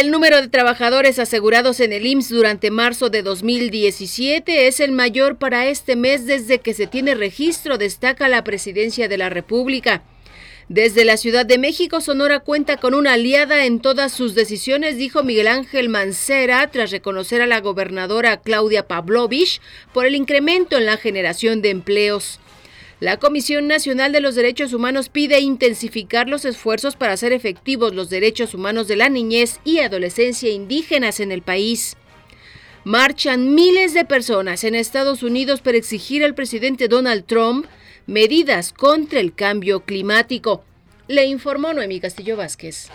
El número de trabajadores asegurados en el IMSS durante marzo de 2017 es el mayor para este mes desde que se tiene registro, destaca la Presidencia de la República. Desde la Ciudad de México, Sonora cuenta con una aliada en todas sus decisiones, dijo Miguel Ángel Mancera, tras reconocer a la gobernadora Claudia Pavlovich por el incremento en la generación de empleos. La Comisión Nacional de los Derechos Humanos pide intensificar los esfuerzos para hacer efectivos los derechos humanos de la niñez y adolescencia indígenas en el país. Marchan miles de personas en Estados Unidos para exigir al presidente Donald Trump medidas contra el cambio climático. Le informó Noemí Castillo Vázquez.